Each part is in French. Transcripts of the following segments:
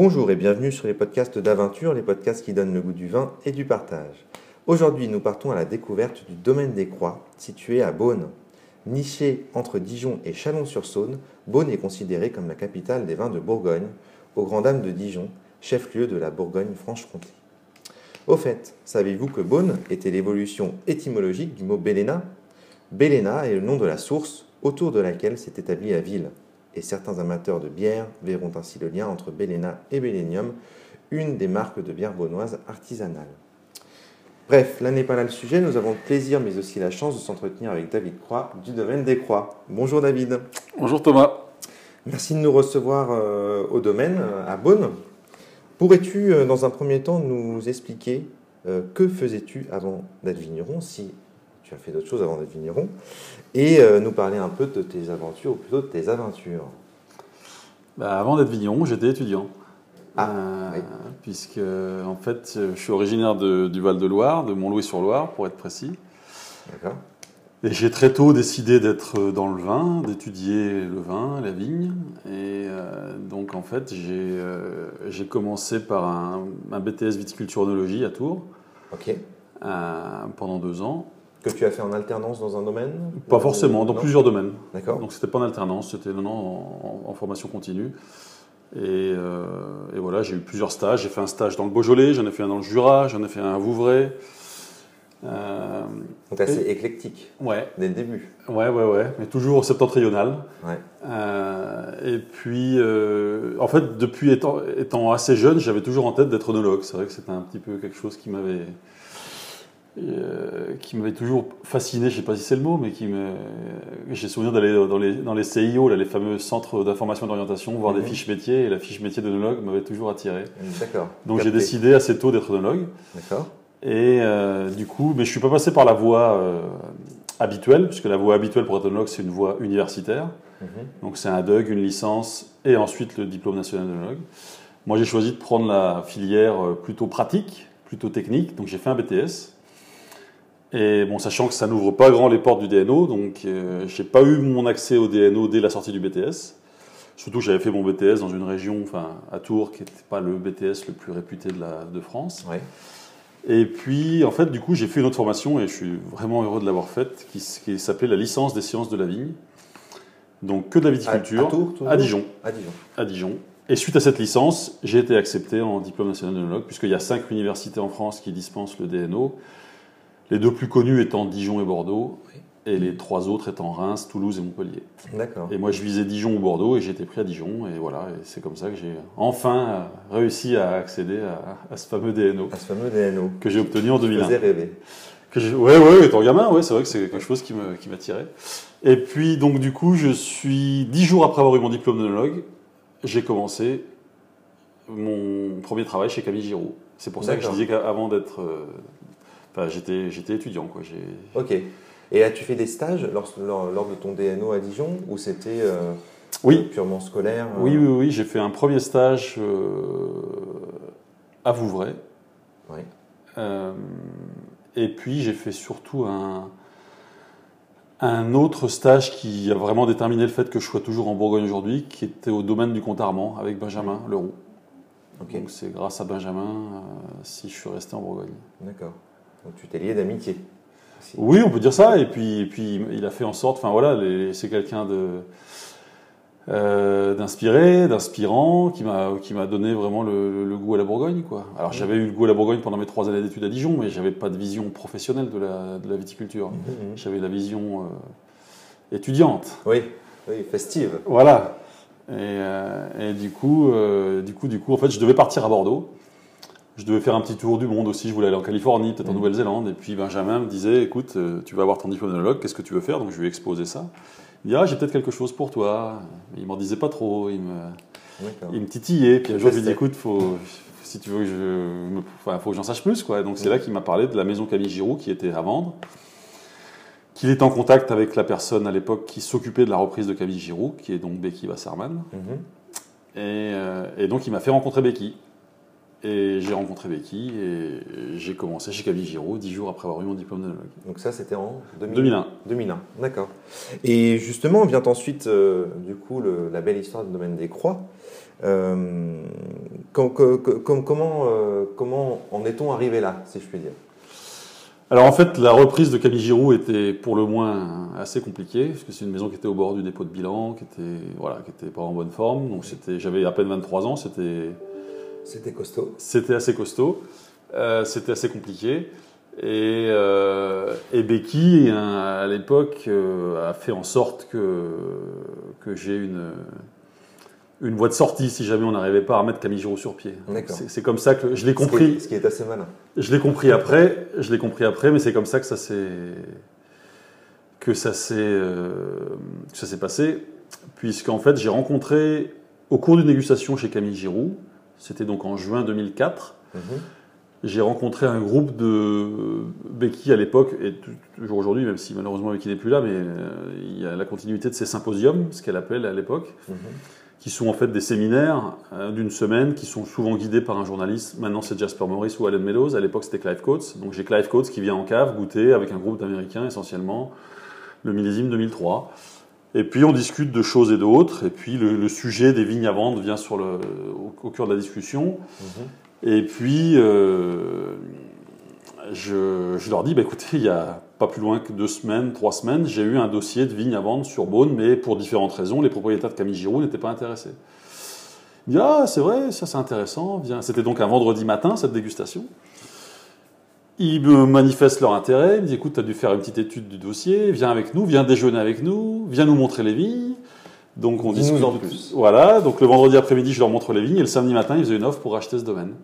Bonjour et bienvenue sur les podcasts d'aventure, les podcasts qui donnent le goût du vin et du partage. Aujourd'hui, nous partons à la découverte du domaine des Croix, situé à Beaune. Niché entre Dijon et Chalon-sur-Saône, Beaune est considérée comme la capitale des vins de Bourgogne, aux Grand Dames de Dijon, chef-lieu de la Bourgogne-Franche-Comté. Au fait, savez-vous que Beaune était l'évolution étymologique du mot Béléna Béléna est le nom de la source autour de laquelle s'est établie la ville et certains amateurs de bière verront ainsi le lien entre Béléna et Bélénium, une des marques de bière beaunoise artisanale. Bref, là n'est pas là le sujet, nous avons le plaisir mais aussi la chance de s'entretenir avec David Croix du domaine des Croix. Bonjour David. Bonjour Thomas. Merci de nous recevoir euh, au domaine, à Beaune. Pourrais-tu, euh, dans un premier temps, nous expliquer euh, que faisais-tu avant d'être vigneron, si tu as fait d'autres choses avant d'être vigneron, et euh, nous parler un peu de tes aventures, ou plutôt de tes aventures. Bah, avant d'être vigneron, j'étais étudiant. Ah, Euh, oui. Puisque, en fait, je suis originaire de- du Val-de-Loire, de Montlouis-sur-Loire, pour être précis. D'accord Et j'ai très tôt décidé d'être dans le vin, d'étudier le vin, la vigne. Et euh, donc, en fait, j'ai commencé par un, un BTS viticulture-œnologie à Tours Ok. pendant deux ans. Que tu as fait en alternance dans un domaine Pas forcément, dans Non plusieurs domaines. D'accord. Donc c'était pas en alternance, c'était non, non, en, en formation continue. Et, euh, et voilà, j'ai eu plusieurs stages. J'ai fait un stage dans le Beaujolais, j'en ai fait un dans le Jura, j'en ai fait un à Vouvray. Euh, Donc assez éclectique ouais, dès le début. ouais, ouais, ouais, mais toujours septentrional. Ouais. Euh, et puis, euh, en fait, depuis étant, étant assez jeune, j'avais toujours en tête d'être œnologue. C'est vrai que c'était un petit peu quelque chose qui m'avait euh, qui m'avait toujours fasciné, je sais pas si c'est le mot, mais qui me... J'ai souvenir d'aller dans les, dans les CIO, là, les fameux centres d'information et d'orientation, voir Mhm. des fiches métiers, et la fiche métier d'œnologue m'avait toujours attiré. D'accord. Donc j'ai décidé assez tôt d'être œnologue. D'accord. Et euh, du coup, mais je suis pas passé par la voie euh, habituelle, puisque la voie habituelle pour être œnologue, c'est une voie universitaire. Mhm. Donc c'est un DUG, une licence et ensuite le diplôme national d'œnologue. Moi j'ai choisi de prendre la filière plutôt pratique, plutôt technique, donc j'ai fait un BTS. Et bon, sachant que ça n'ouvre pas grand les portes du DNO, donc euh, j'ai pas eu mon accès au DNO dès la sortie du BTS. Surtout que j'avais fait mon BTS dans une région, enfin à Tours, qui n'était pas le BTS le plus réputé de, la, de France. Ouais. Et puis, en fait, du coup, j'ai fait une autre formation et je suis vraiment heureux de l'avoir faite, qui, s'appelait la licence des sciences de la vigne. Donc, que de la À, viticulture à Tours, toujours à Dijon. À Dijon. À Dijon. Et suite à cette licence, j'ai été accepté en diplôme national d'œnologue, puisqu'il y a cinq universités en France qui dispensent le DNO. Les deux plus connus étant Dijon et Bordeaux, Oui. et les trois autres étant Reims, Toulouse et Montpellier. D'accord. Et moi, je visais Dijon ou Bordeaux, et été pris à Dijon, et voilà, et c'est comme ça que j'ai enfin euh, réussi à accéder à, à ce fameux DNO À ce fameux DNO. que j'ai obtenu en Qui 2001. faisait rêver. Que j'ai- ouais, ouais, étant gamin, ouais, c'est vrai que c'est quelque chose qui m'attirait. Et puis, donc, du coup, je suis, dix jours après avoir eu mon diplôme d'œnologue, j'ai commencé mon premier travail chez Camille Giraud. C'est pour ça que je disais qu'avant d'être. Enfin, j'étais, j'étais étudiant, quoi. J'ai, Ok. Et as-tu fait des stages lors, lors, lors de ton DNO à Dijon ou c'était euh, Oui. purement scolaire euh, Oui, oui, oui, j'ai fait un premier stage euh, à Vouvray. Ouais. Euh, et puis j'ai fait surtout un, un autre stage qui a vraiment déterminé le fait que je sois toujours en Bourgogne aujourd'hui, qui était au domaine du compte Armand avec Benjamin Leroux. Ok. Donc c'est grâce à Benjamin euh, si je suis resté en Bourgogne. D'accord. Donc tu t'es lié d'amitié. aussi. Oui, on peut dire ça. Et puis, et puis il a fait en sorte, enfin voilà, c'est quelqu'un de euh, d'inspiré, d'inspirant, qui m'a qui m'a donné vraiment le, goût à la Bourgogne, quoi. Alors j'avais eu le goût à la Bourgogne pendant mes trois années d'études à Dijon, mais j'avais pas de vision professionnelle de la, de la viticulture. Mhm. J'avais la vision euh, étudiante. Oui. Oui, festive. Voilà. Et, euh, et du coup, du coup, du coup, en fait, je devais partir à Bordeaux. Je devais faire un petit tour du monde aussi. Je voulais aller en Californie, peut-être en Mhm. Nouvelle-Zélande. Et puis Benjamin me disait, écoute, euh, tu vas avoir ton diplôme d'œnologue, qu'est-ce que tu veux faire? Donc je lui ai exposé ça. Il dit, ah, j'ai peut-être quelque chose pour toi. Il m'en disait pas trop. Il me, il me titillait. Puis un jour, je lui ai dit, écoute, faut, si tu veux que je, me- enfin, faut que j'en sache plus, quoi. Donc c'est là qu'il m'a parlé de la maison Camille Giroux qui était à vendre. Qu'il était en contact avec la personne à l'époque qui s'occupait de la reprise de Camille Giroux, qui est donc Becky Wasserman. Mhm. Et, euh, et donc il m'a fait rencontrer Becky. Et j'ai rencontré Becky et j'ai commencé chez Camille Giraud dix jours après avoir eu mon diplôme d'œnologue. Donc ça, c'était en 2000 2001. 2001, d'accord. Et justement, vient ensuite, euh, du coup, le- la belle histoire du domaine des croix. Euh, Com- co- co- com- comment, euh, comment en est-on arrivé là, si je puis dire? Alors en fait, la reprise de Camille Giroux était pour le moins assez compliquée, parce que c'est une maison qui était au bord du dépôt de bilan, qui était, voilà, qui était pas en bonne forme. Donc c'était, j'avais à peine 23 ans, c'était, C'était costaud. c'était assez costaud, euh, c'était assez compliqué. Et, euh, et Becky, hein, à l'époque, euh, a fait en sorte que, que j'ai une, une voie de sortie si jamais on n'arrivait pas à remettre Camille Giroux sur pied. D'accord. C'est, comme ça que je l'ai Ce qui est- compris. Ce qui est assez malin. Je l'ai compris après, je l'ai compris après, mais c'est comme ça que ça s'est que ça s'est que ça s'est passé, puisqu'en fait j'ai rencontré au cours d'une dégustation chez Camille Giroux, c'était donc en juin 2004, Mhm. j'ai rencontré un groupe de Becky à l'époque et toujours aujourd'hui, même si malheureusement Becky n'est plus là, mais euh, il y a la continuité de ces symposiums, ce qu'elle appelle à l'époque Mhm. qui sont en fait des séminaires euh, d'une semaine qui sont souvent guidés par un journaliste. Maintenant, c'est Jasper Morris ou Alan Meadows. À l'époque, c'était Clive Coates. Donc, j'ai Clive Coates qui vient en cave goûter avec un groupe d'Américains essentiellement le millésime 2003. Et puis, on discute de choses et d'autres. Et puis, le, le sujet des vignes à vendre vient sur le, au, au cœur de la discussion. Mhm. Et puis, euh, je, je leur dis, bah, écoutez, il y a pas plus loin que deux semaines, trois semaines, j'ai eu un dossier de vignes à vendre sur Beaune, mais pour différentes raisons, les propriétaires de Camille Giroux n'étaient pas intéressés. Il dit, ah, c'est vrai, ça c'est intéressant. Viens. C'était donc un vendredi matin, cette dégustation. Ils me manifestent leur intérêt. Ils me disent, écoute, tu as dû faire une petite étude du dossier, viens avec nous, viens déjeuner avec nous, viens nous montrer les vignes. Donc on discute. en plus. Voilà, donc le vendredi après-midi, je leur montre les vignes, et le samedi matin, ils faisaient une offre pour acheter ce domaine.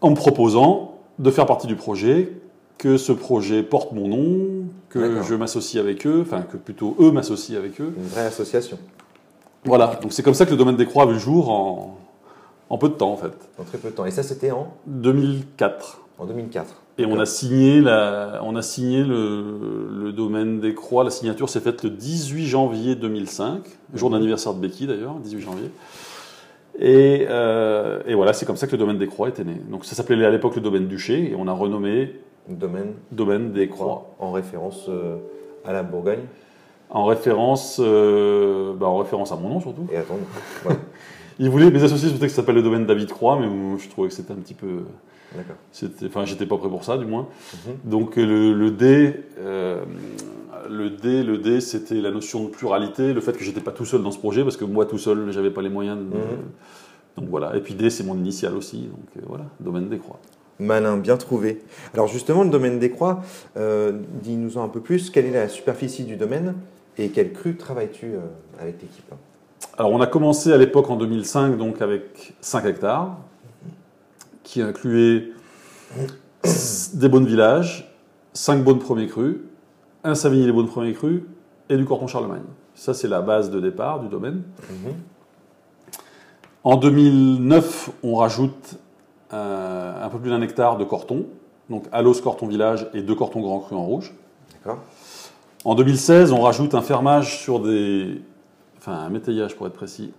En me proposant de faire partie du projet, que ce projet porte mon nom, que je m'associe avec eux, enfin que plutôt eux m'associent avec eux. Une vraie association, Voilà, donc c'est comme ça que le domaine des croix a vu le jour en, en peu de temps en fait. en très peu de temps. Et ça, c'était en, 2004. En 2004. Et on a signé, la, on a signé le, le domaine des croix. La signature s'est faite le 18 janvier 2005, jour Mhm. d'anniversaire de Becky d'ailleurs, 18 janvier. Et, euh, et voilà, c'est comme ça que le domaine des croix était né. Donc ça s'appelait à l'époque le domaine Duché, et on a renommé Domaine domaine des croix. En référence euh, à la Bourgogne. En référence, euh, bah, en référence à mon nom surtout. Et attendre. Ouais, Ils voulaient, mes associés souhaitaient que ça s'appelle le domaine David Croix, mais je trouvais que c'était un petit peu. D'accord. Enfin, j'étais pas prêt pour ça, du moins. Mhm. Donc le, le D, euh, le D, le D, c'était la notion de pluralité, le fait que j'étais pas tout seul dans ce projet, parce que moi tout seul, j'avais pas les moyens. De, Mhm. Donc voilà. Et puis D, c'est mon initial aussi. Donc euh, voilà, domaine des croix. Malin, bien trouvé. Alors justement, le domaine des croix, euh, dis-nous-en un peu plus. Quelle est la superficie du domaine et quelle crue travailles-tu euh, avec l'équipe? Alors on a commencé à l'époque en 2005, donc avec 5 hectares, qui incluait des bonnes villages, 5 bonnes premiers crus, un Savigny les bonnes premiers crus et du Corton Charlemagne. Ça, c'est la base de départ du domaine. Mhm. En 2009, on rajoute euh, un peu plus d'un hectare de Corton, donc Alos Corton Village et deux Cortons Grand Cru en rouge. D'accord. En 2016, on rajoute un fermage sur des. Enfin, un métayage pour être précis,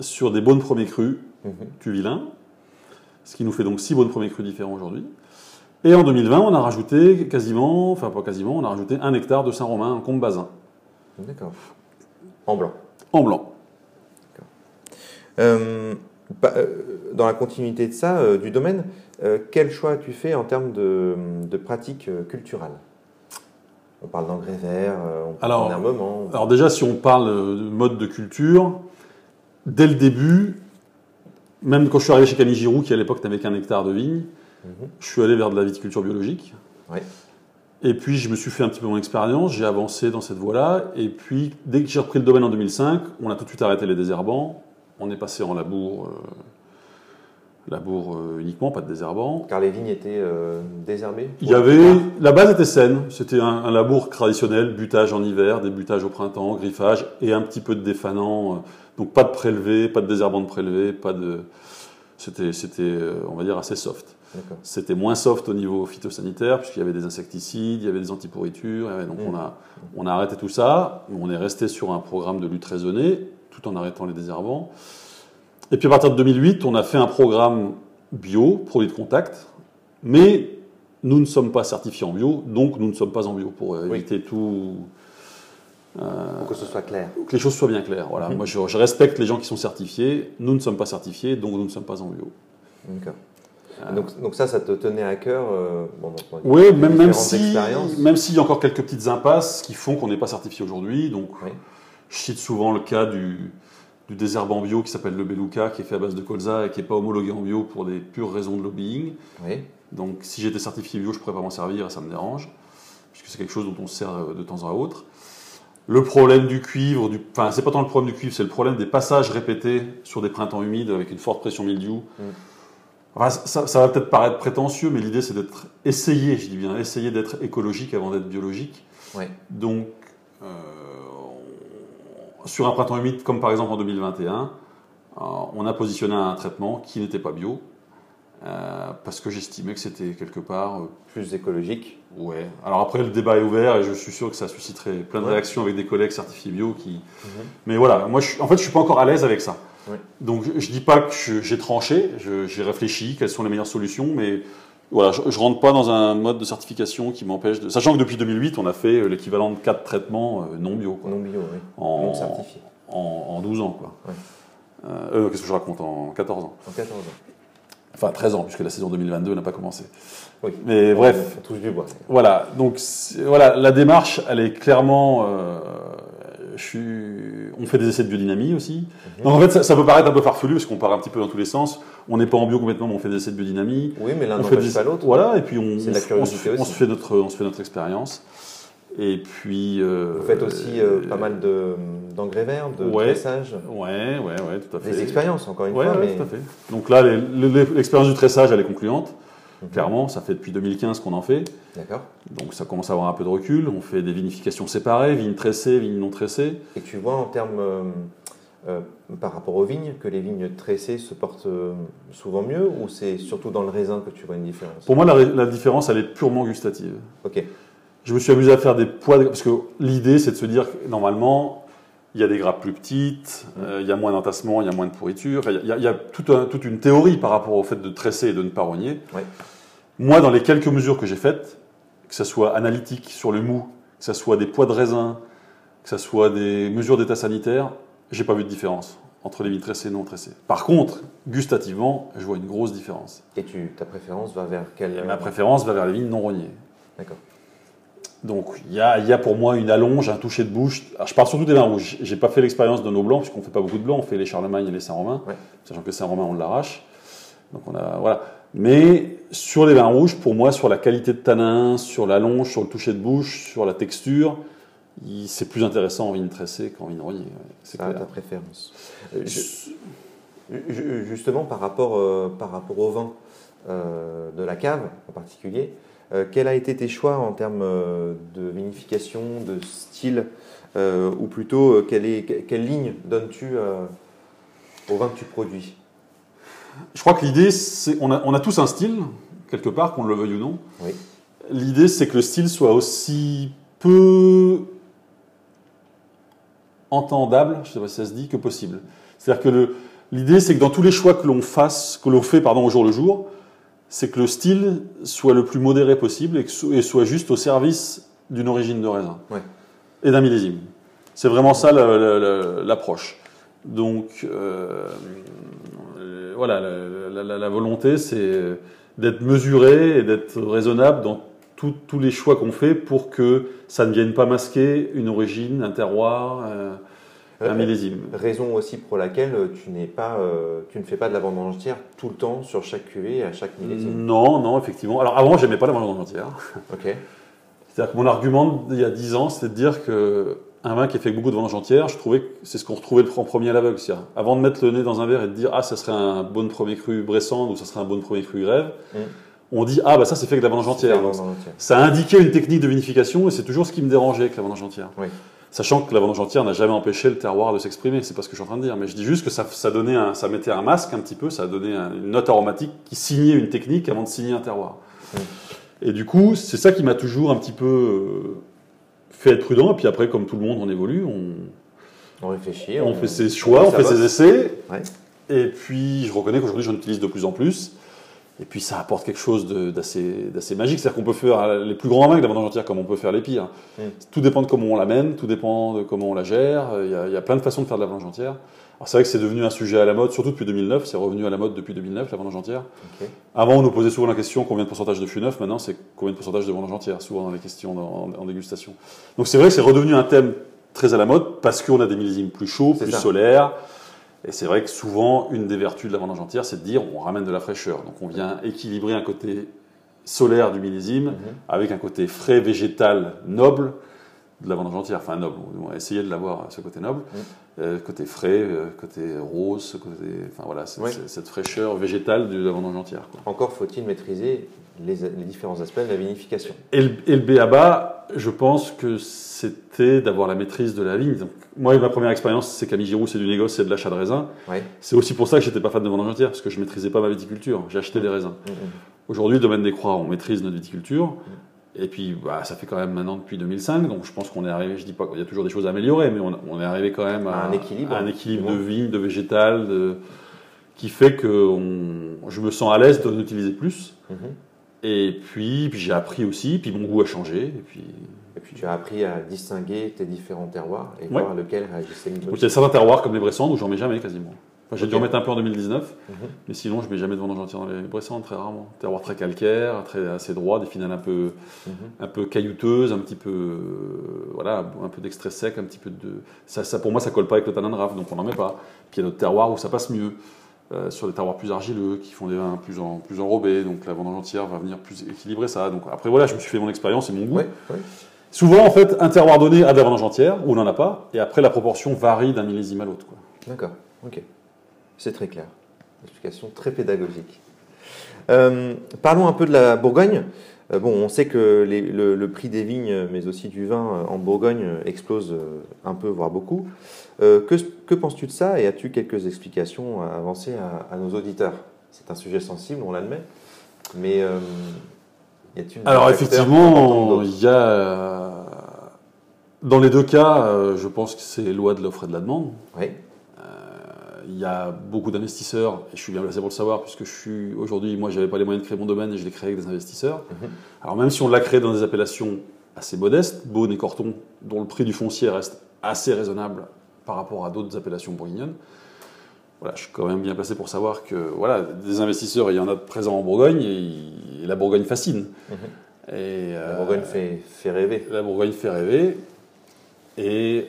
sur des bonnes premiers crus vilain, ce qui nous fait donc six bonnes premiers crus différents aujourd'hui. Et en 2020, on a rajouté quasiment, enfin pas quasiment, on a rajouté un hectare de Saint-Romain en Combe-Bazin, D'accord. En blanc. en blanc. Euh, bah, euh, dans la continuité de ça, euh, du domaine, euh, quel choix as-tu fait en termes de, de pratiques culturelles? On parle d'engrais verts, on parle Alors- d'enherbement. Alors déjà, si on parle de mode de culture, dès le début, même quand je suis arrivé chez Camille Giroux, qui à l'époque n'avait qu'un hectare de vigne, Mhm. je suis allé vers de la viticulture biologique. Et puis, je me suis fait un petit peu mon expérience, j'ai avancé dans cette voie-là. Et puis, dès que j'ai repris le domaine en 2005, on a tout de suite arrêté les désherbants. On est passé en labour, euh, labour euh, uniquement, pas de désherbants. Car les vignes étaient euh, désherbées Il y avait, la base était saine. C'était un, un labour traditionnel, butage en hiver, des butages au printemps, griffage et un petit peu de défanant. euh, Donc pas de prélevé, pas de désherbant de prélevé, pas de. C'était, c'était, on va dire, assez soft. C'était moins soft au niveau phytosanitaire, puisqu'il y avait des insecticides, il y avait des antipourritures. avait- Donc on, a, on a arrêté tout ça. On est resté sur un programme de lutte raisonnée, tout en arrêtant les désherbants. Et puis à partir de 2008, on a fait un programme bio, produit de contact, mais nous ne sommes pas certifiés en bio, donc nous ne sommes pas en bio pour euh, Oui. éviter tout, Pour que ce soit clair. que les choses soient bien claires. Voilà. Mhm. Moi, je, je respecte les gens qui sont certifiés. Nous ne sommes pas certifiés, donc nous ne sommes pas en bio. D'accord. Euh, Donc, donc ça, ça te tenait à cœur euh, bon, Oui, même, si, même s'il y a encore quelques petites impasses qui font qu'on n'est pas certifié aujourd'hui. Donc, Oui. je cite souvent le cas du, du désherbe en bio qui s'appelle le Beluca, qui est fait à base de colza et qui n'est pas homologué en bio pour des pures raisons de lobbying. Oui. Donc, si j'étais certifié bio, je ne pourrais pas m'en servir et ça me dérange, puisque c'est quelque chose dont on se sert euh, de temps à autre. Le problème du cuivre, du, enfin, c'est pas tant le problème du cuivre, c'est le problème des passages répétés sur des printemps humides avec une forte pression mildiou. Mm. Enfin, ça, ça va peut-être paraître prétentieux, mais l'idée c'est d'être essayé, je dis bien, essayer d'être écologique avant d'être biologique. Donc, euh, sur un printemps humide comme par exemple en 2021, euh, on a positionné un traitement qui n'était pas bio. euh, parce que j'estimais que c'était quelque part euh, Plus écologique. Ouais. Alors après, le débat est ouvert et je suis sûr que ça susciterait plein de Ouais. réactions avec des collègues certifiés bio qui. Mais voilà, moi, je, en fait, je suis pas encore à l'aise avec ça. Ouais. Donc, je, je dis pas que j'ai tranché, j'ai réfléchi, quelles sont les meilleures solutions, mais voilà, je, je rentre pas dans un mode de certification qui m'empêche de. Sachant que depuis 2008, on a fait euh, l'équivalent de 4 traitements euh, non bio, quoi, Non bio, oui. en, Non certifié. en, en 12 ans, quoi. Euh, euh, Qu'est-ce que je raconte En 14 ans? En 14 ans. Enfin, 13 ans, puisque la saison 2022 n'a pas commencé. Oui. Mais bref. Touche du bois. Voilà, donc voilà, la démarche, elle est clairement. euh, je suis, on fait des essais de biodynamie aussi. Mhm. Donc en fait, ça, ça peut paraître un peu farfelu parce qu'on part un petit peu dans tous les sens. On n'est pas en bio complètement, mais on fait des essais de biodynamie. Oui, mais l'un n'empêche des- pas l'autre. Voilà, et puis on, la se- on, fait notre, on se fait notre expérience. Et puis. euh, Vous faites aussi euh, pas mal de- d'engrais verts, de Ouais. tressage. Ouais, ouais, ouais, tout à fait. Des expériences, encore une Ouais, fois. ouais, mais... tout à fait. Donc là, l'expérience du tressage, elle est concluante. Mhm. Clairement, ça fait depuis 2015 qu'on en fait. D'accord. Donc ça commence à avoir un peu de recul. On fait des vinifications séparées, vignes tressées, vignes non tressées. Et tu vois en termes, euh, euh, par rapport aux vignes, que les vignes tressées se portent euh, souvent mieux ou c'est surtout dans le raisin que tu vois une différence? Pour moi, la, la différence, elle est purement gustative. Ok. Je me suis amusé à faire des poids, de- parce que l'idée, c'est de se dire que normalement, il y a des grappes plus petites, euh, il y a moins d'entassement, il y a moins de pourriture. Enfin, il y a, il y a tout un- toute une théorie par rapport au fait de tresser et de ne pas rogner. Ouais. Moi, dans les quelques mesures que j'ai faites, que ce soit analytique sur le mou, que ce soit des poids de raisin, que ce soit des mesures d'état sanitaire, j'ai pas vu de différence entre les vignes tressées et non tressées. Par contre, gustativement, je vois une grosse différence. Et tu, ta préférence va vers quelle ma préférence va vers les vignes non rognées. D'accord. Donc il y a, il y a pour moi une allonge, un toucher de bouche. Alors, je parle surtout des vins rouges. J'ai pas fait l'expérience de nos blancs puisqu'on fait pas beaucoup de blancs. On fait les Charlemagne et les Saint-Romain, Ouais. sachant que Saint-Romain on l'arrache. Donc on a voilà. Mais sur les vins rouges, pour moi, sur la qualité de tanin, sur l'allonge, sur le toucher de bouche, sur la texture, c'est plus intéressant en vigne tressée qu'en vigne ouais, c'est ta préférence. Euh, je- justement, par rapport, euh, par rapport au vin euh, de la cave en particulier, euh, quels a été tes choix en termes de vinification, de style, ou plutôt quelle, est, quelle ligne donnes-tu au vin que tu produis? Je crois que l'idée, c'est on a, on a tous un style quelque part, qu'on le veuille ou non. Oui. L'idée, c'est que le style soit aussi peu entendable, je ne sais pas si ça se dit, que possible. C'est-à-dire que l'idée, c'est que dans tous les choix que l'on fasse, que l'on fait pardon, au jour le jour, c'est que le style soit le plus modéré possible et, que so- et soit juste au service d'une origine de raisin et d'un millésime. C'est vraiment ça la- la- la- l'approche. Donc, euh, voilà, la, la- la- la volonté, c'est d'être mesuré et d'être raisonnable dans tout- tous les choix qu'on fait pour que ça ne vienne pas masquer une origine, un terroir, euh, un Euh, millésime. Raison aussi pour laquelle tu, n'es pas, euh, tu ne fais pas de la vendange entière tout le temps sur chaque cuvée et à chaque millésime. Non, non, effectivement. Alors avant, j'aimais pas la vendange entière. Ok. C'est-à-dire que mon argument il y a 10 ans, c'était de dire que un vin qui fait beaucoup de vendange entière, je trouvais que c'est ce qu'on retrouvait en premier à l'aveugle. Avant de mettre le nez dans un verre et de dire ah ça serait un bon premier cru Bressande ou ça serait un bon premier cru Grève, Mm. on dit ah bah ça c'est fait avec de la vendange la entière. Donc, vendange entière. ça indiquait une technique de vinification et c'est toujours ce qui me dérangeait avec la vendange entière. Oui. Sachant que la vendange entière n'a jamais empêché le terroir de s'exprimer, c'est pas ce que je suis en train de dire, mais je dis juste que ça, ça donnait un, ça mettait un masque un petit peu, ça donnait un- une note aromatique qui signait une technique avant de signer un terroir. Mm. Et du coup, c'est ça qui m'a toujours un petit peu euh, fait être prudent. Et puis après, comme tout le monde, on évolue, on, On réfléchit. on fait ses choix, on fait ses essais. Ouais. Et puis, je reconnais qu'aujourd'hui, j'en utilise de plus en plus. Et puis ça apporte quelque chose d'assez d'assez magique. C'est-à-dire qu'on peut faire les plus grands la vendange entière comme on peut faire les pires. Mm. Tout dépend de comment on l'amène, tout dépend de comment on la gère. Il y, a, il y a plein de façons de faire de la vendange entière. Alors c'est vrai que c'est devenu un sujet à la mode, surtout depuis 2009. C'est revenu à la mode depuis 2009, la vendange entière. Ok. Avant, on nous posait souvent la question combien de pourcentage de fût neuf. Maintenant, c'est combien de pourcentage de vendange entière, souvent dans les questions en, en dégustation. Donc c'est vrai que c'est redevenu un thème très à la mode parce qu'on a des millésimes plus chauds, plus ça. solaires. Et c'est vrai que souvent, une des vertus de la vendange entière, c'est de dire on ramène de la fraîcheur. Donc on vient équilibrer un côté solaire du millésime Mhm. avec un côté frais, végétal, noble de la vendange entière. Enfin, noble, on va essayer de l'avoir, ce côté noble. Mhm. Euh, côté frais, euh, côté rose, côté, enfin voilà, cette, cette fraîcheur végétale de la vendange entière. quoi. Encore faut-il maîtriser les, les différents aspects de la vinification. Et le, et le B.A.B.A., je pense que c'était d'avoir la maîtrise de la vigne. Donc, moi, ma première expérience, c'est Camille Giroux, c'est du négoce, c'est de l'achat de raisins. C'est aussi pour ça que j'étais pas fan de vendange entière, parce que je maîtrisais pas ma viticulture. J'ai acheté des raisins. Mhm. Aujourd'hui, le domaine des croix, on maîtrise notre viticulture. Et puis, bah, ça fait quand même maintenant depuis 2005, donc je pense qu'on est arrivé, je dis pas qu'il y a toujours des choses à améliorer, mais on, on est arrivé quand même à, À un équilibre, à un équilibre de vigne, de végétal, de, qui fait que on- je me sens à l'aise d'en utiliser plus. Mhm. Et puis, puis j'ai appris aussi, puis mon goût a changé. Et puis, Et puis tu as appris à distinguer tes différents terroirs et Ouais. voir lequel réagissait le donc mieux. il y a certains terroirs comme les Bressans où j'en mets jamais quasiment. Enfin, j'ai dû Ok. en mettre un peu en 2019, Mhm. mais sinon je mets jamais de vendange entière dans les Bressans, très rarement. Terroir très calcaire, très assez droit, des finales un peu Mhm. un peu caillouteuses, un petit peu euh, voilà, un peu d'extrait sec, un petit peu de ça, ça pour moi ça colle pas avec le tanin de raf, donc on n'en met pas. Puis il y a d'autres terroirs où ça passe mieux. euh, sur des terroirs plus argileux, qui font des vins plus, en, plus enrobés, donc la vendange entière va venir plus équilibrer ça. Donc après voilà, je me suis fait mon expérience et mon goût. Souvent en fait, un terroir donné a de la vendange entière, ou on n'en a pas, et après la proportion varie d'un millésime à l'autre. D'accord, ok. C'est très clair. Explication très pédagogique. Euh, parlons un peu de la Bourgogne. Euh, bon, on sait que les- le, le prix des vignes, mais aussi du vin euh, en Bourgogne explose un peu, voire beaucoup. Euh, que que penses-tu de ça et as-tu quelques explications à avancer à, à nos auditeurs? C'est un sujet sensible, on l'admet, mais y a-t-il Alors effectivement, il y a dans les deux cas, je pense que c'est loi de l'offre et de la demande. Oui, Il y a beaucoup d'investisseurs, et je suis bien placé pour le savoir, puisque je suis aujourd'hui, moi, j'avais pas les moyens de créer mon domaine et je l'ai créé avec des investisseurs. Mhm. Alors même si on l'a créé dans des appellations assez modestes, Beaune et Corton, dont le prix du foncier reste assez raisonnable par rapport à d'autres appellations bourguignonnes, voilà, je suis quand même bien placé pour savoir que voilà, des investisseurs, il y en a de présents en Bourgogne et, et la Bourgogne fascine. Mhm. Et, la euh, Bourgogne fait, fait rêver. la Bourgogne fait rêver et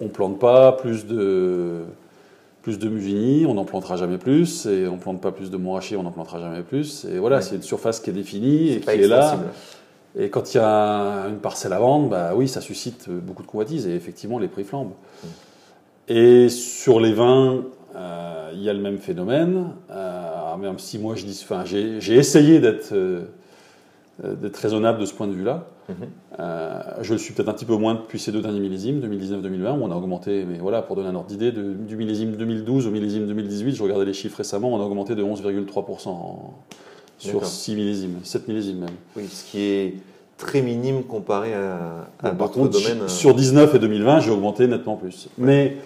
on plante pas plus de plus de Mugini, on n'en plantera jamais plus et on plante pas plus de Montrachet, on n'en plantera jamais plus et voilà, Ouais. c'est une surface qui est définie et qui est là. Et quand il y a une parcelle à vendre, bah oui, ça suscite beaucoup de convoitises et effectivement les prix flambent. Et sur les vins, euh, il y a le même phénomène. Euh, même si moi je dis, enfin, j'ai essayé d'être euh, d'être raisonnable de ce point de vue-là. Euh, je le suis peut-être un petit peu moins depuis ces deux derniers millésimes, 2019-2020, où on a augmenté, mais voilà, pour donner un ordre d'idée, du millésime 2012 au millésime 2018, je regardais les chiffres récemment, on a augmenté de 11,3% en- sur D'accord. 6 millésimes, 7 millésimes même. Oui, ce qui est très minime comparé à, à Bon, par contre, euh, sur 19 et 2020, j'ai augmenté nettement plus. Mais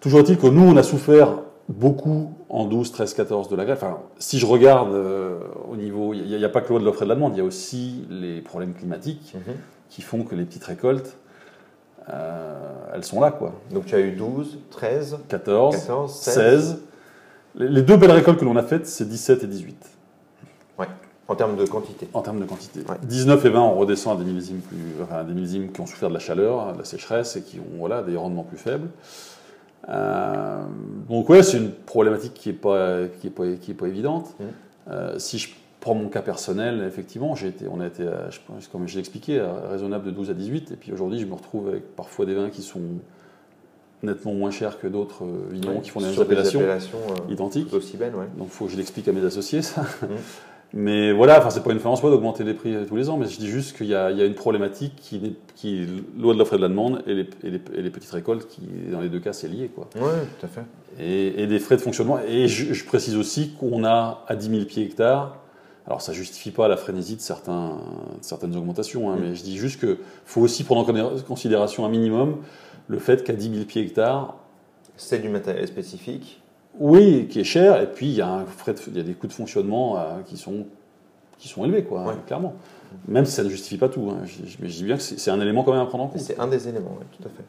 toujours est-il que nous, on a souffert beaucoup en 12, 13, 14 de la grève. Enfin, si je regarde euh, au niveau, il n'y a, pas que loi de l'offre et de la demande, il y a aussi les problèmes climatiques Mhm. qui font que les petites récoltes, euh, elles sont là, quoi. Donc tu as eu 12, 13, 14, 14, 16. 16. Les, les deux belles récoltes que l'on a faites, c'est 17 et 18 en termes de quantité. en termes de quantité. Ouais. 19 et 20, on redescend à des millésimes, plus, enfin, à des millésimes qui ont souffert de la chaleur, de la sécheresse et qui ont voilà, des rendements plus faibles. Euh, donc ouais, c'est une problématique qui pas, est pas, qui est pas évidente. Mhm. Euh, si je prends mon cas personnel, effectivement, j'ai été, on a été, à, je pense, comme je l'ai expliqué, à raisonnable de 12 à 18. Et puis aujourd'hui, je me retrouve avec parfois des vins qui sont nettement moins chers que d'autres euh, vignerons qui font des appellations appellations euh, identiques. aussi belles, ouais. Donc il faut que je l'explique à mes associés, ça. Mhm. Mais voilà, enfin, c'est pas une fin en soi d'augmenter les prix tous les ans, mais je dis juste qu'il y, a il y a une problématique qui, qui est loi de l'offre et de la demande et les, et les- et les petites récoltes qui, dans les deux cas, c'est lié. Quoi. Ouais, tout à fait. Et, et des frais de fonctionnement. Et je, je précise aussi qu'on a à 10 000 pieds hectares. Alors ça justifie pas la frénésie de, certains, de certaines augmentations, hein, Mhm. mais je dis juste qu'il faut aussi prendre en considération un minimum le fait qu'à 10 000 pieds hectares, C'est du matériel spécifique. Oui, qui est cher, et puis il y a, un frais de- il y a des coûts de fonctionnement euh, qui, sont, qui sont élevés, quoi, Ouais. clairement. Même si ça ne justifie pas tout. hein. Je- dis bien que c'est un élément quand même à prendre en compte. C'est un des éléments, oui, tout à fait.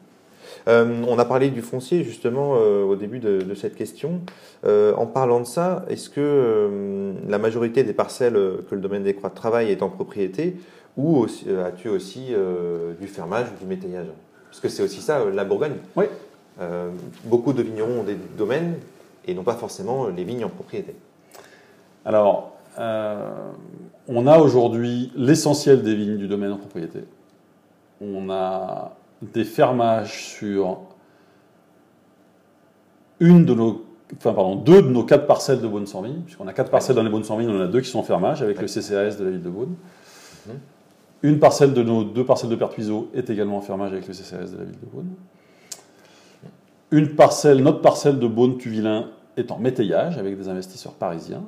Euh, on a parlé du foncier justement euh, au début de, de cette question. Euh, en parlant de ça, est-ce que la majorité des parcelles que le domaine des croix travaille est en propriété ou as-tu aussi du fermage ou du métayage? Parce que c'est aussi ça, la Bourgogne. Oui. Beaucoup de vignerons ont des domaines et n'ont pas forcément les vignes en propriété. Alors, euh, on a aujourd'hui l'essentiel des vignes du domaine en propriété. On a des fermages sur une de nos, enfin pardon, deux de nos quatre parcelles de Beaune-sans-Vigne, puisqu'on a quatre parcelles dans les Beaune-sans-Vigne, on en a deux qui sont en fermage avec le CCAS de la ville de Beaune. Mhm. Une parcelle de nos deux parcelles de Pertuiseau est également en fermage avec le CCAS de la ville de Beaune. Une parcelle, notre parcelle de Beaune-Tuvilain est en métayage avec des investisseurs parisiens.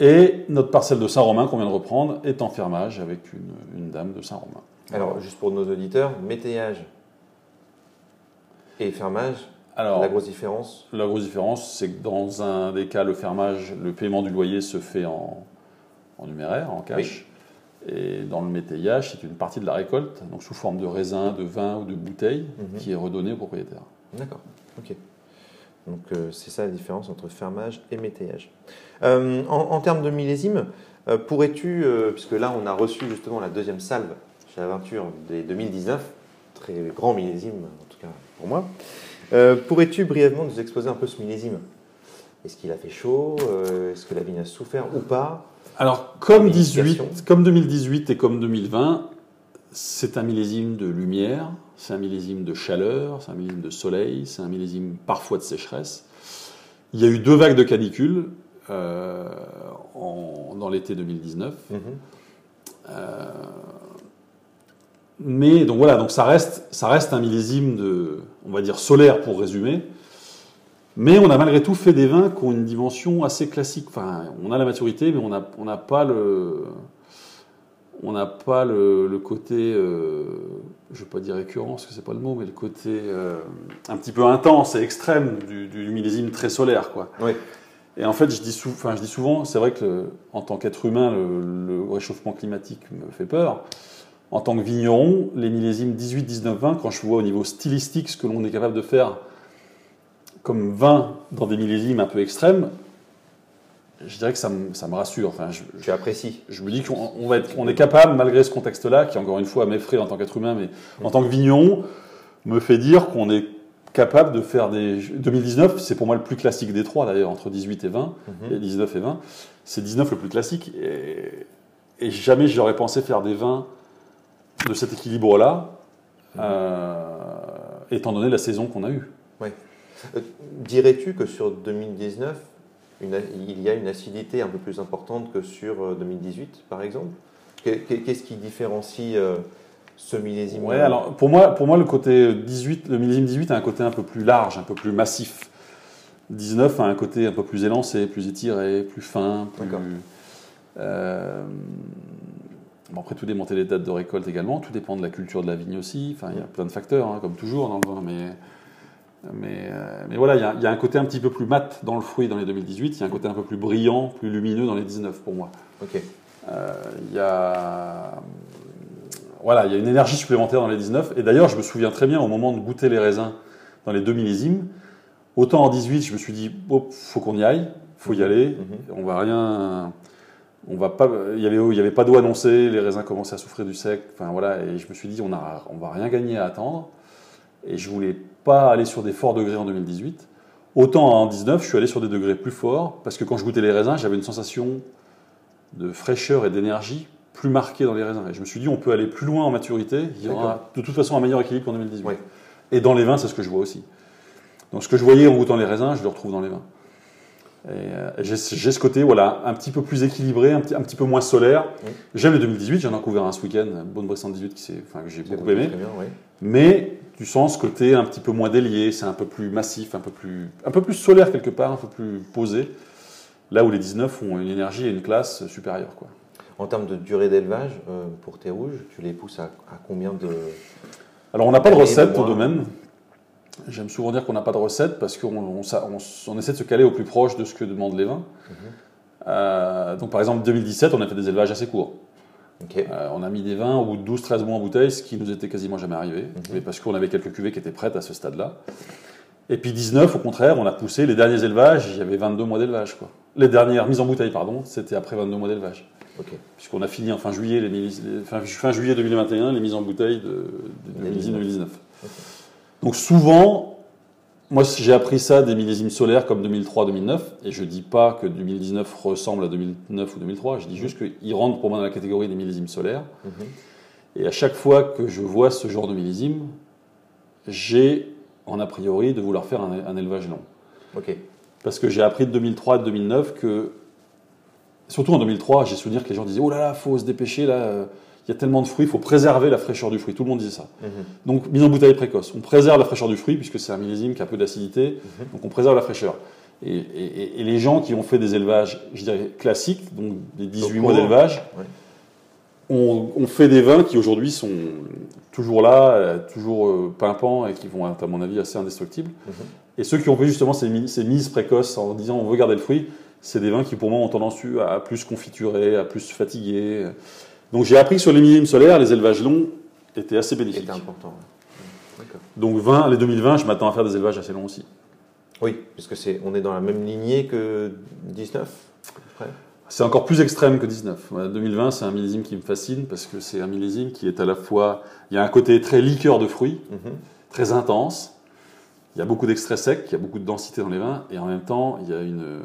Et notre parcelle de Saint-Romain qu'on vient de reprendre est en fermage avec une, une dame de Saint-Romain. Alors, juste pour nos auditeurs, métayage et fermage, Alors, la grosse différence? la grosse différence, c'est que dans un des cas, le fermage, le paiement du loyer se fait en, en numéraire, en cash. Et dans le métayage, c'est une partie de la récolte, donc sous forme de raisin, de vin ou de bouteille, Mhm. qui est redonnée au propriétaire. D'accord, ok. Donc euh, c'est ça la différence entre fermage et métayage. Euh, en, en termes de millésime, euh, pourrais-tu, puisque là on a reçu justement la deuxième salve chez Aventure des 2019, très grand millésime en tout cas pour moi, pourrais-tu brièvement nous exposer un peu ce millésime? Est-ce qu'il a fait chaud? Est-ce que la vigne a souffert ou pas? Alors, comme, Vinification. 18, comme 2018 et comme 2020, c'est un millésime de lumière, c'est un millésime de chaleur, c'est un millésime de soleil, c'est un millésime parfois de sécheresse. Il y a eu deux vagues de canicule euh, en- dans l'été 2019. Euh, mais donc voilà, donc ça reste, ça reste un millésime de, on va dire solaire pour résumer. Mais on a malgré tout fait des vins qui ont une dimension assez classique. Enfin, on a la maturité, mais on n'a on n'a pas le, on n'a pas le, le côté, euh, je ne vais pas dire récurrent, parce que c'est pas le mot, mais le côté euh, un petit peu intense et extrême du, du millésime très solaire, quoi. Oui. Et en fait, je dis, sou- enfin, je dis souvent, c'est vrai que le- en tant qu'être humain, le, le réchauffement climatique me fait peur. En tant que vigneron, les millésimes 18, 19, 20, quand je vois au niveau stylistique ce que l'on est capable de faire comme vin dans des millésimes un peu extrêmes, je dirais que ça me, ça me rassure. Enfin, je, Tu apprécies je me dis qu'on on va être, on est capable, malgré ce contexte-là, qui encore une fois m'effraie en tant qu'être humain, mais en tant que vigneron, me fait dire qu'on est capable de faire des. 2019, c'est pour moi le plus classique des trois d'ailleurs, entre 18 et 20, Mhm. et 19 et 20. C'est 19 le plus classique, et, et jamais j'aurais pensé faire des vins de cet équilibre-là, euh, étant donné la saison qu'on a eue. Euh, Dirais-tu que sur 2019, une il y a une acidité un peu plus importante que sur euh, 2018, par exemple Que- que- Qu'est-ce qui différencie euh, ce millésime Ouais, alors pour moi, pour moi le côté 18, le millésime 18 a un côté un peu plus large, un peu plus massif. 19 a un côté un peu plus élancé, plus étiré, plus fin, plus. D'accord. Euh, bon, après, tout démonter les dates de récolte également, tout dépend de la culture de la vigne aussi. Enfin, il y a plein de facteurs, hein, comme toujours dans le vin, mais. Mais, euh, mais voilà, il y, a, il y a un côté un petit peu plus mat dans le fruit dans les 2018, il y a un côté un peu plus brillant, plus lumineux dans les 19 pour moi. Ok. Euh, Il y a voilà, il y a une énergie supplémentaire dans les 19. Et d'ailleurs, je me souviens très bien au moment de goûter les raisins dans les deux millésimes. Autant en 18, je me suis dit, oh, faut qu'on y aille, faut y aller. Mhm. On va rien, on va pas. Il y avait, il y avait pas d'eau annoncée, les raisins commençaient à souffrir du sec. Enfin voilà, et je me suis dit, on a, on va rien gagner à attendre. Et je voulais pas aller sur des forts degrés en 2018. Autant en 19, je suis allé sur des degrés plus forts parce que quand je goûtais les raisins, j'avais une sensation de fraîcheur et d'énergie plus marquée dans les raisins. Et je me suis dit, on peut aller plus loin en maturité. Il y aura de toute façon un meilleur équilibre qu'en 2018. Ouais. Et dans les vins, c'est ce que je vois aussi. Donc ce que je voyais en goûtant les raisins, je le retrouve dans les vins. Et, euh, j'ai ce côté, voilà, un petit peu plus équilibré, un petit, un petit peu moins solaire. Oui. J'aime le 2018, j'en ai découvert un ce week-end, Bonne Bressante 18, qui s'est- enfin, que j'ai beaucoup aimé. Très bien, oui. Mais tu sens côté un petit peu moins délié, c'est un peu plus massif, un peu plus, un peu plus solaire quelque part, un peu plus posé. Là où les 19 ont une énergie et une classe supérieure. Quoi. En termes de durée d'élevage, euh, pour tes rouges, tu les pousses à, à combien de. Alors on n'a pas de Et recette de au domaine. J'aime souvent dire qu'on n'a pas de recette parce qu'on on, on- on essaie de se caler au plus proche de ce que demandent les vins. Euh, donc par exemple 2017, on a fait des élevages assez courts. Euh, on a mis des vins de 12-13 mois en bouteille, ce qui nous était quasiment jamais arrivé, mais parce qu'on avait quelques cuvées qui étaient prêtes à ce stade-là. Et puis 19, au contraire, on a poussé les derniers élevages, il y avait 22 mois d'élevage. quoi. Les dernières mises en bouteille, pardon, c'était après 22 mois d'élevage. Puisqu'on a fini en fin juillet, les, fin, fin juillet 2021 les mises en bouteille de, de, Des millésime 2019. Ok. Donc souvent, moi j'ai appris ça des millésimes solaires comme 2003-2009, et je dis pas que 2019 ressemble à 2009 ou 2003, je dis juste qu'ils rentrent pour moi dans la catégorie des millésimes solaires. Mhm. Et à chaque fois que je vois ce genre de millésime, j'ai en a priori de vouloir faire un, un élevage long. Ok. Parce que j'ai appris de 2003 et de 2009 que, surtout en 2003, j'ai souvenir que les gens disaient Oh là là, faut se dépêcher, là, euh, il y a tellement de fruits, il faut préserver la fraîcheur du fruit. Tout le monde disait ça. Mhm. Donc, mise en bouteille précoce. On préserve la fraîcheur du fruit, puisque c'est un millésime qui a peu d'acidité, donc on préserve la fraîcheur. Et, et- et les gens qui ont fait des élevages, je dirais, classiques, donc des 18 Donc, mois d'élevage, ouais. ont, ont fait des vins qui aujourd'hui sont toujours là, euh, toujours euh, pimpants et qui vont être, à mon avis, assez indestructibles. Mhm. Et ceux qui ont fait justement ces, ces mises précoces en disant on veut garder le fruit, c'est des vins qui pour moi ont tendance à plus confiturer, à plus fatiguer. Donc j'ai appris que sur les millésimes solaires, les élevages longs étaient assez bénéfiques. C'était important. ouais. Donc 20, les 2020, je m'attends à faire des élevages assez longs aussi. Oui, puisque c'est, on est dans la même lignée que 19. à peu près. C'est encore plus extrême que 19. Ouais, 2020, c'est un millésime qui me fascine parce que c'est un millésime qui est à la fois. Il y a un côté très liqueur de fruits, Mhm. très intense. Il y a beaucoup d'extraits secs, il y a beaucoup de densité dans les vins, et en même temps, il y a une,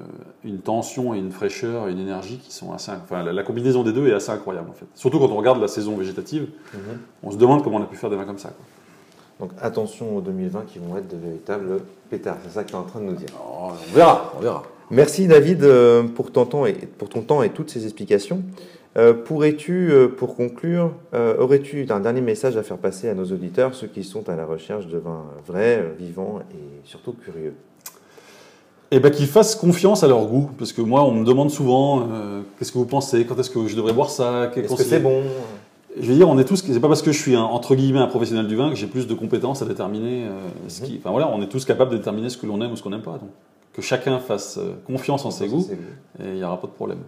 une tension et une fraîcheur et une énergie qui sont assez. Enfin, la, la combinaison des deux est assez incroyable en fait. Surtout quand on regarde la saison végétative, Mhm. on se demande comment on a pu faire des vins comme ça. quoi. Donc attention aux 2020 qui vont être de véritables pétards. C'est ça que tu es en train de nous dire. Oh, on verra, on verra. Merci David euh, pour ton temps et, pour ton temps et toutes ces explications. Euh, Pourrais-tu, euh, pour conclure, euh, aurais-tu un dernier message à faire passer à nos auditeurs, ceux qui sont à la recherche de vins vrais, vivants et surtout curieux? Et ben qu'ils fassent confiance à leur goût, parce que moi, on me demande souvent qu'est-ce que vous pensez, quand est-ce que je devrais boire ça, Est-ce que c'est bon? Je veux dire, on est tous. C'est pas parce que je suis un, entre guillemets un professionnel du vin que j'ai plus de compétences à déterminer euh, ce qui. Enfin voilà, on est tous capables de déterminer ce que l'on aime ou ce qu'on n'aime pas. Donc que chacun fasse confiance en ses goûts et il n'y aura pas de problème.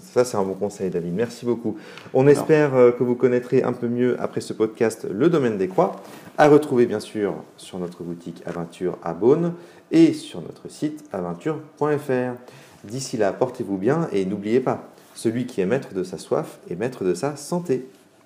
Ça, c'est un bon conseil, David. Merci beaucoup. On espère euh, que vous connaîtrez un peu mieux après ce podcast le domaine des croix, à retrouver bien sûr sur notre boutique Aventure à Beaune et sur notre site aventure.fr. D'ici là, portez-vous bien et n'oubliez pas, celui qui est maître de sa soif est maître de sa santé.